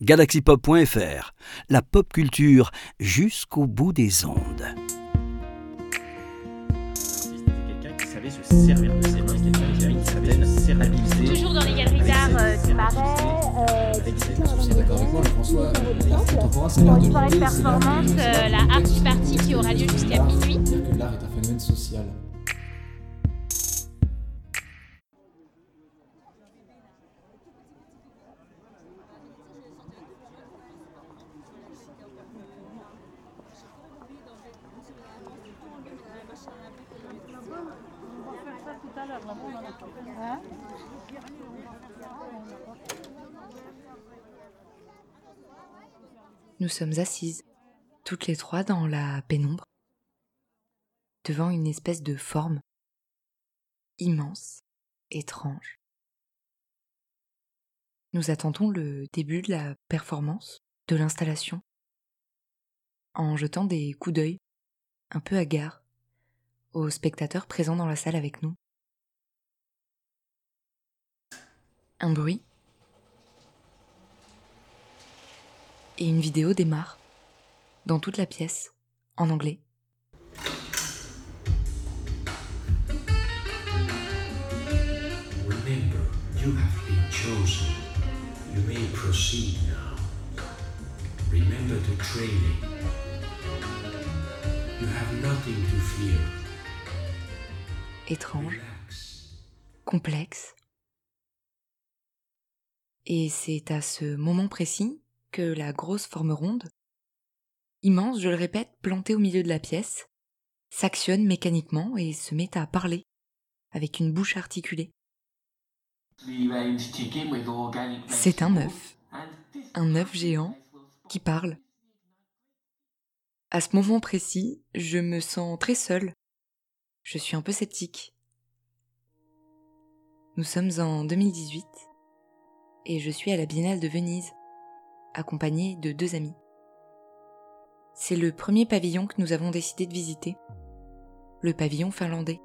galaxypop.fr, la pop culture jusqu'au bout des ondes. quelqu'un qui savait se servir de ses mains, quelqu'un qui savait se Toujours dans les galeries d'art euh, du Marais, Pour une soirée de performance, euh, la Art Party qui aura lieu jusqu'à minuit. L'art est un phénomène social. Nous sommes assises, toutes les trois dans la pénombre, devant une espèce de forme immense, étrange. Nous attendons le début de la performance, de l'installation, en jetant des coups d'œil, un peu hagards, aux spectateurs présents dans la salle avec nous. Un bruit et une vidéo démarre, dans toute la pièce, en anglais. Remember, you have been chosen. You may proceed now. Remember the training. You have nothing to fear. Étrange, complexe. Et c'est à ce moment précis que la grosse forme ronde, immense, je le répète, plantée au milieu de la pièce, s'actionne mécaniquement et se met à parler, avec une bouche articulée. C'est un œuf, un œuf géant qui parle. À ce moment précis, je me sens très seule. Je suis un peu sceptique. Nous sommes en 2018 et je suis à la Biennale de Venise, accompagnée de deux amis. C'est le premier pavillon que nous avons décidé de visiter, le pavillon finlandais.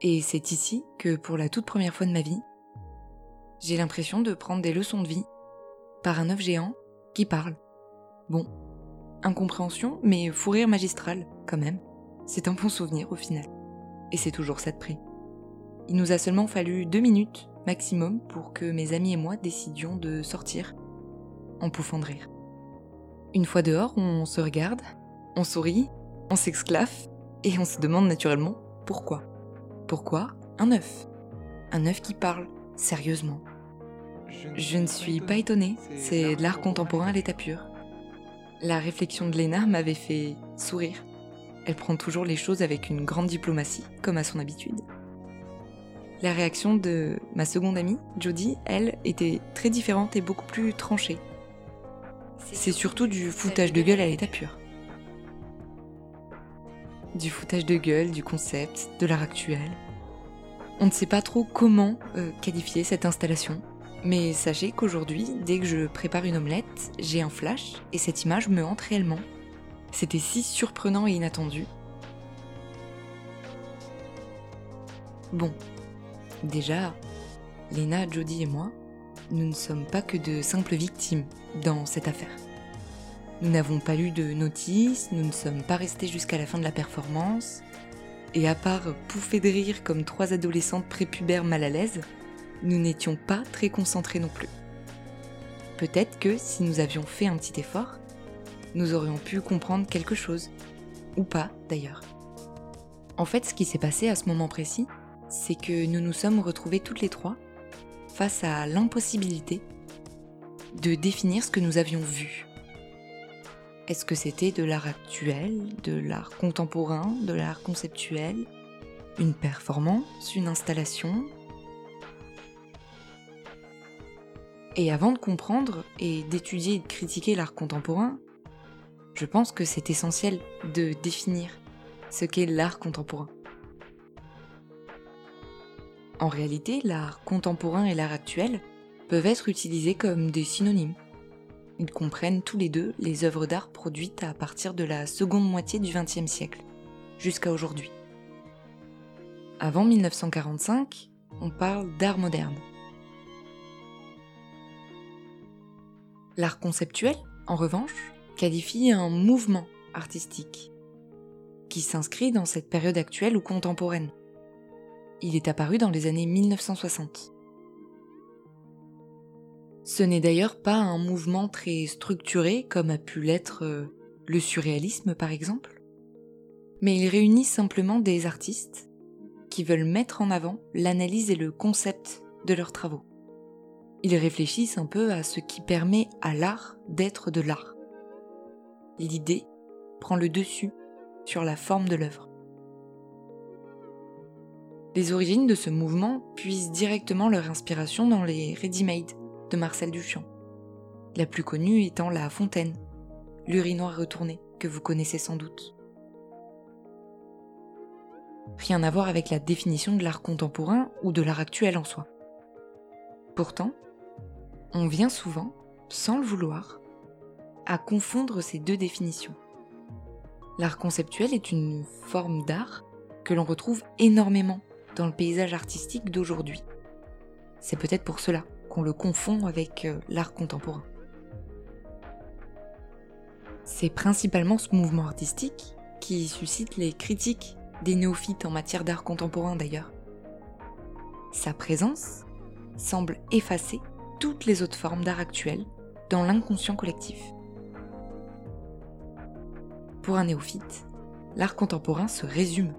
Et c'est ici que, pour la toute première fois de ma vie, j'ai l'impression de prendre des leçons de vie par un œuf géant qui parle. Bon, incompréhension, mais fou rire magistral, quand même. C'est un bon souvenir au final. Et c'est toujours ça de prix. Il nous a seulement fallu deux minutes maximum pour que mes amis et moi décidions de sortir en pouffant de rire. Une fois dehors, on se regarde, on sourit, on s'exclave et on se demande naturellement pourquoi. Pourquoi un œuf? Un œuf qui parle, sérieusement. Je ne suis pas étonnée, c'est de l'art contemporain à l'état pur. La réflexion de Léna m'avait fait sourire. Elle prend toujours les choses avec une grande diplomatie, comme à son habitude. La réaction de ma seconde amie, Jodie, elle, était très différente et beaucoup plus tranchée. C'est surtout du foutage de gueule à l'état pur. Du foutage de gueule, du concept, de l'art actuel. On ne sait pas trop comment euh, qualifier cette installation, mais sachez qu'aujourd'hui, dès que je prépare une omelette, j'ai un flash et cette image me hante réellement. C'était si surprenant et inattendu. Bon, déjà, Léna, Jodie et moi, nous ne sommes pas que de simples victimes dans cette affaire. Nous n'avons pas lu de notice, nous ne sommes pas restés jusqu'à la fin de la performance, et à part pouffer de rire comme trois adolescentes prépubères mal à l'aise, nous n'étions pas très concentrés non plus. Peut-être que si nous avions fait un petit effort, nous aurions pu comprendre quelque chose. Ou pas, d'ailleurs. En fait, ce qui s'est passé à ce moment précis, c'est que nous nous sommes retrouvés toutes les trois face à l'impossibilité de définir ce que nous avions vu. Est-ce que c'était de l'art actuel, de l'art contemporain, de l'art conceptuel, une performance, une installation? Et avant de comprendre et d'étudier et de critiquer l'art contemporain, je pense que c'est essentiel de définir ce qu'est l'art contemporain. En réalité, l'art contemporain et l'art actuel peuvent être utilisés comme des synonymes. Ils comprennent tous les deux les œuvres d'art produites à partir de la seconde moitié du XXe siècle, jusqu'à aujourd'hui. Avant 1945, on parle d'art moderne. L'art conceptuel, en revanche, qualifie un mouvement artistique qui s'inscrit dans cette période actuelle ou contemporaine. Il est apparu dans les années 1960. Ce n'est d'ailleurs pas un mouvement très structuré comme a pu l'être euh, le surréalisme par exemple, mais il réunit simplement des artistes qui veulent mettre en avant l'analyse et le concept de leurs travaux. Ils réfléchissent un peu à ce qui permet à l'art d'être de l'art. L'idée prend le dessus sur la forme de l'œuvre. Les origines de ce mouvement puisent directement leur inspiration dans les ready-made de Marcel Duchamp, la plus connue étant La Fontaine, l'urinoir retourné, que vous connaissez sans doute. Rien à voir avec la définition de l'art contemporain ou de l'art actuel en soi. Pourtant, on vient souvent, sans le vouloir, à confondre ces deux définitions. L'art conceptuel est une forme d'art que l'on retrouve énormément dans le paysage artistique d'aujourd'hui. C'est peut-être pour cela qu'on le confond avec euh, l'art contemporain. C'est principalement ce mouvement artistique qui suscite les critiques des néophytes en matière d'art contemporain d'ailleurs. Sa présence semble effacer toutes les autres formes d'art actuel dans l'inconscient collectif. Pour un néophyte, l'art contemporain se résume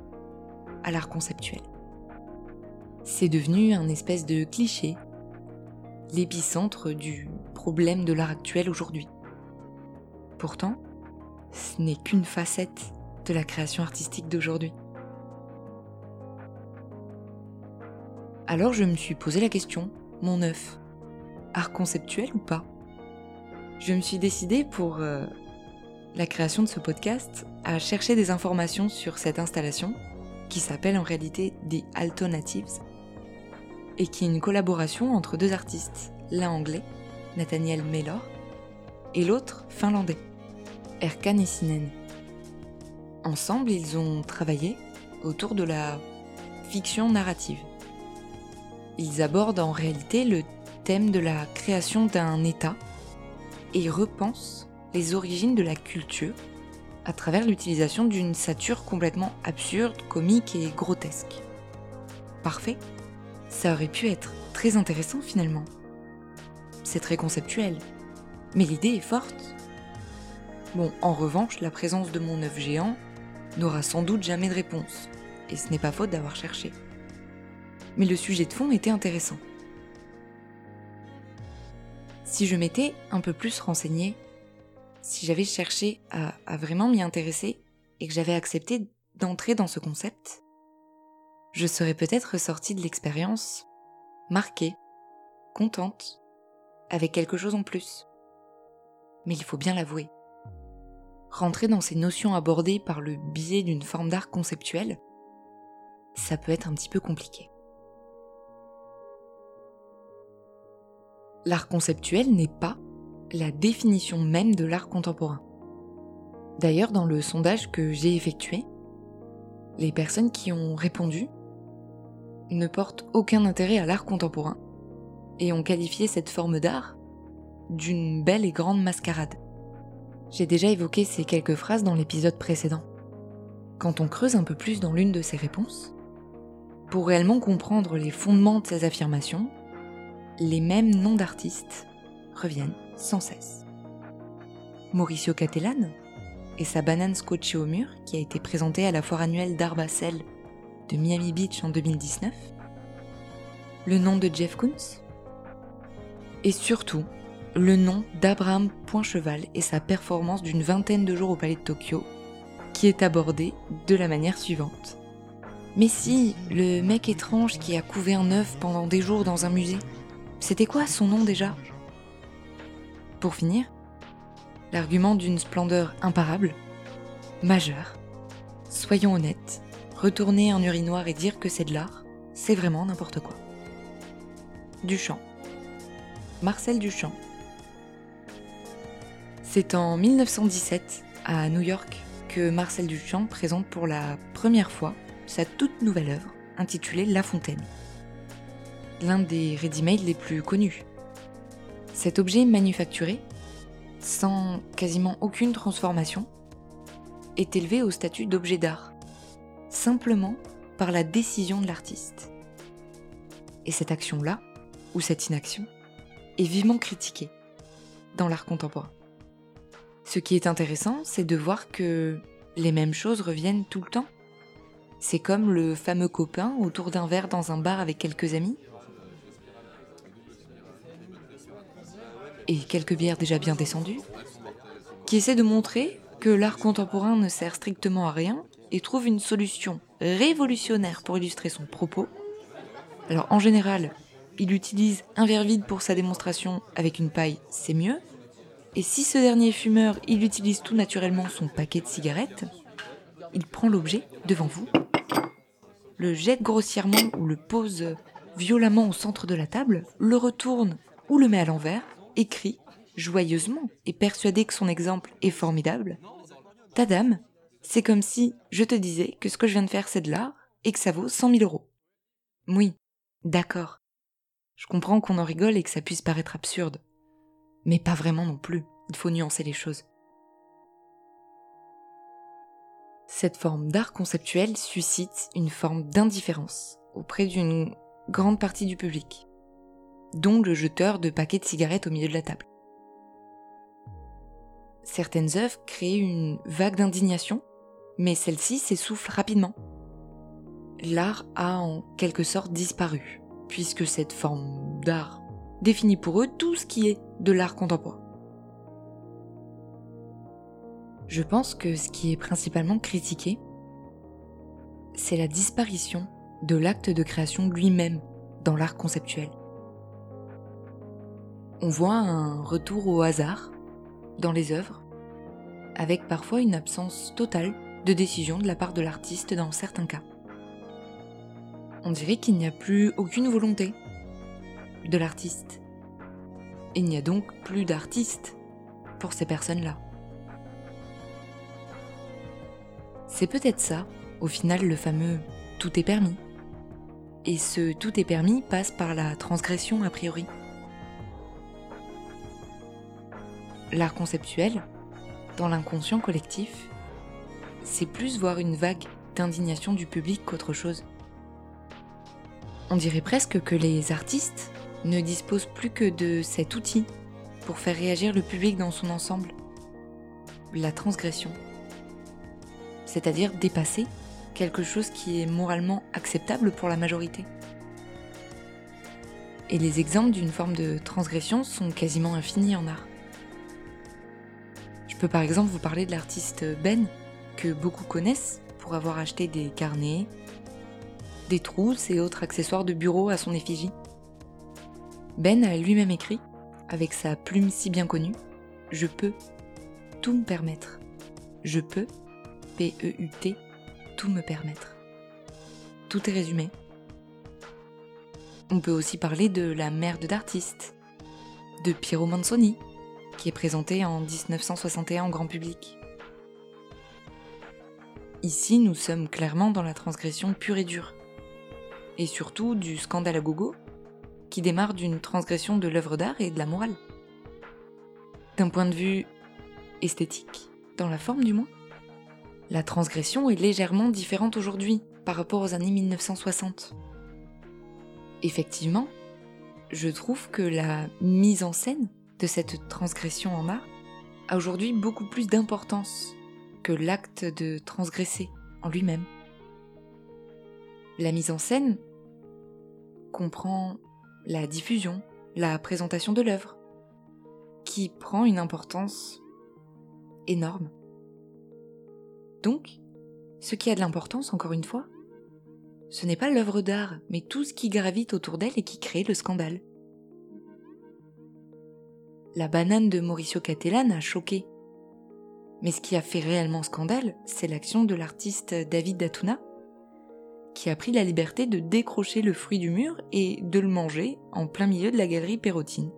à l'art conceptuel. C'est devenu un espèce de cliché, l'épicentre du problème de l'art actuel aujourd'hui. Pourtant, ce n'est qu'une facette de la création artistique d'aujourd'hui. Alors je me suis posé la question, mon œuf, art conceptuel ou pas? Je me suis décidée pour euh, la création de ce podcast à chercher des informations sur cette installation, qui s'appelle en réalité The Alternatives, et qui est une collaboration entre deux artistes, l'un anglais, Nathaniel Mellor, et l'autre finlandais, Erkan Essinen. Ensemble, ils ont travaillé autour de la fiction narrative. Ils abordent en réalité le thème de la création d'un État et repensent les origines de la culture à travers l'utilisation d'une sature complètement absurde, comique et grotesque. Parfait Ça aurait pu être très intéressant finalement. C'est très conceptuel, mais l'idée est forte. Bon, en revanche, la présence de mon œuf géant n'aura sans doute jamais de réponse, et ce n'est pas faute d'avoir cherché. Mais le sujet de fond était intéressant. Si je m'étais un peu plus renseignée, si j'avais cherché à, vraiment m'y intéresser et que j'avais accepté d'entrer dans ce concept, je serais peut-être ressortie de l'expérience marquée, contente, avec quelque chose en plus. Mais il faut bien l'avouer. Rentrer dans ces notions abordées par le biais d'une forme d'art conceptuel, ça peut être un petit peu compliqué. l'art conceptuel n'est pas la définition même de l'art contemporain. D'ailleurs, dans le sondage que j'ai effectué, les personnes qui ont répondu ne portent aucun intérêt à l'art contemporain et ont qualifié cette forme d'art d'une belle et grande mascarade. J'ai déjà évoqué ces quelques phrases dans l'épisode précédent. Quand on creuse un peu plus dans l'une de ces réponses, pour réellement comprendre les fondements de ces affirmations, les mêmes noms d'artistes reviennent sans cesse. Mauricio Cattelan et sa banane scotchée au mur qui a été présentée à la foire annuelle d'art Miami Beach en 2019, le nom de Jeff Koons et surtout le nom d'Abraham Poincheval et sa performance d'une vingtaine de jours au Palais de Tokyo qui est abordé de la manière suivante. Mais si, le mec étrange qui a couvé un œuf pendant des jours dans un musée, c'était quoi son nom déjà? Pour finir, l'argument d'une splendeur imparable, majeure. Soyons honnêtes, retourner un urinoir et dire que c'est de l'art, c'est vraiment n'importe quoi. Duchamp. Marcel Duchamp. C'est en 1917, à New York, que Marcel Duchamp présente pour la première fois sa toute nouvelle œuvre, intitulée La Fontaine l'un des ready-made les plus connus. Cet objet manufacturé sans quasiment aucune transformation, est élevé au statut d'objet d'art, simplement par la décision de l'artiste. Et cette action-là, ou cette inaction, est vivement critiquée dans l'art contemporain. Ce qui est intéressant, c'est de voir que les mêmes choses reviennent tout le temps. C'est comme le fameux copain autour d'un verre dans un bar avec quelques amis. Et quelques bières déjà bien descendues. Qui essaie de montrer que l'art contemporain ne sert strictement à rien et trouve une solution révolutionnaire pour illustrer son propos. Alors en général, il utilise un verre vide pour sa démonstration avec une paille, c'est mieux. Et si ce dernier fumeur, il utilise tout naturellement son paquet de cigarettes, il prend l'objet devant vous, le jette grossièrement ou le pose violemment au centre de la table, le retourne ou le met à l'envers, et crie, joyeusement et persuadé que son exemple est formidable Ta dame, c'est comme si je te disais que ce que je viens de faire c'est de l'art et que ça vaut 100 000 euros. Oui, d'accord. Je comprends qu'on en rigole et que ça puisse paraître absurde. Mais pas vraiment non plus, il faut nuancer les choses. Cette forme d'art conceptuel suscite une forme d'indifférence auprès d'une grande partie du public, dont le jeteur de paquets de cigarettes au milieu de la table. Certaines œuvres créent une vague d'indignation, mais celle-ci s'essouffle rapidement. L'art a en quelque sorte disparu, puisque cette forme d'art définit pour eux tout ce qui est de l'art contemporain. Je pense que ce qui est principalement critiqué, c'est la disparition de l'acte de création lui-même dans l'art conceptuel. On voit un retour au hasard dans les œuvres, avec parfois une absence totale de décision de la part de l'artiste dans certains cas. On dirait qu'il n'y a plus aucune volonté de l'artiste. Il n'y a donc plus d'artistes pour ces personnes-là. C'est peut-être ça, au final, le fameux tout est permis. Et ce tout est permis passe par la transgression a priori. L'art conceptuel, dans l'inconscient collectif, c'est plus voir une vague d'indignation du public qu'autre chose. On dirait presque que les artistes ne disposent plus que de cet outil pour faire réagir le public dans son ensemble. La transgression. C'est-à-dire dépasser quelque chose qui est moralement acceptable pour la majorité. Et les exemples d'une forme de transgression sont quasiment infinis en art. Je peux par exemple vous parler de l'artiste Ben, que beaucoup connaissent pour avoir acheté des carnets, des trousses et autres accessoires de bureau à son effigie. Ben a lui-même écrit, avec sa plume si bien connue, Je peux tout me permettre. Je peux, P-E-U-T, tout me permettre. Tout est résumé. On peut aussi parler de la merde d'artiste, de Piero Manzoni, qui est présenté en 1961 en grand public. Ici, nous sommes clairement dans la transgression pure et dure. Et surtout du scandale à gogo, qui démarre d'une transgression de l'œuvre d'art et de la morale. D'un point de vue esthétique, dans la forme du moins, la transgression est légèrement différente aujourd'hui par rapport aux années 1960. Effectivement, je trouve que la mise en scène de cette transgression en art a aujourd'hui beaucoup plus d'importance que l'acte de transgresser en lui-même. La mise en scène comprend la diffusion, la présentation de l'œuvre, qui prend une importance énorme. Donc, ce qui a de l'importance, encore une fois, ce n'est pas l'œuvre d'art, mais tout ce qui gravite autour d'elle et qui crée le scandale. La banane de Mauricio Cattelan a choqué mais ce qui a fait réellement scandale, c'est l'action de l'artiste David Datuna, qui a pris la liberté de décrocher le fruit du mur et de le manger en plein milieu de la galerie Perrotine.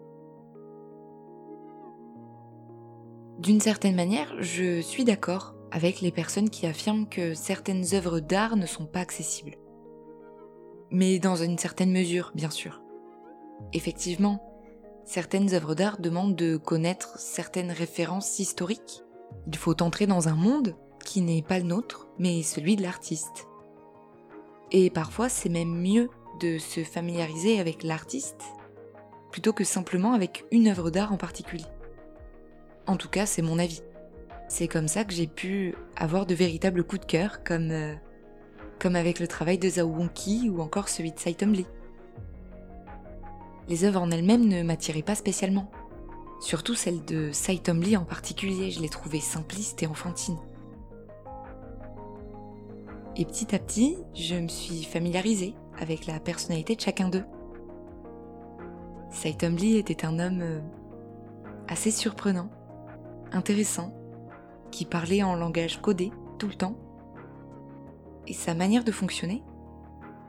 D'une certaine manière, je suis d'accord avec les personnes qui affirment que certaines œuvres d'art ne sont pas accessibles. Mais dans une certaine mesure, bien sûr. Effectivement, Certaines œuvres d'art demandent de connaître certaines références historiques. Il faut entrer dans un monde qui n'est pas le nôtre, mais celui de l'artiste. Et parfois, c'est même mieux de se familiariser avec l'artiste plutôt que simplement avec une œuvre d'art en particulier. En tout cas, c'est mon avis. C'est comme ça que j'ai pu avoir de véritables coups de cœur, comme, euh, avec le travail de Zhao Wonki ou encore celui de Saitom Lee. Les œuvres en elles-mêmes ne m'attiraient pas spécialement. Surtout celle de Saitom Lee en particulier, je l'ai trouvée simpliste et enfantine. Et petit à petit, je me suis familiarisée avec la personnalité de chacun d'eux. Saitom Lee était un homme euh, assez surprenant, intéressant, qui parlait en langage codé tout le temps. Et sa manière de fonctionner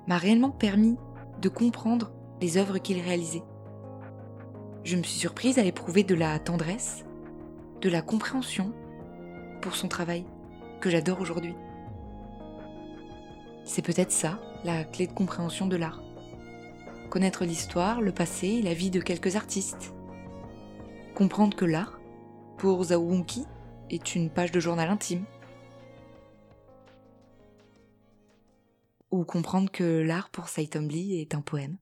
m'a réellement permis de comprendre les œuvres qu'il réalisait. Je me suis surprise à éprouver de la tendresse, de la compréhension pour son travail, que j'adore aujourd'hui. C'est peut-être ça, la clé de compréhension de l'art. Connaître l'histoire, le passé et la vie de quelques artistes. Comprendre que l'art, pour Zhao Wonki, est une page de journal intime. Ou comprendre que l'art pour Saitom Lee est un poème.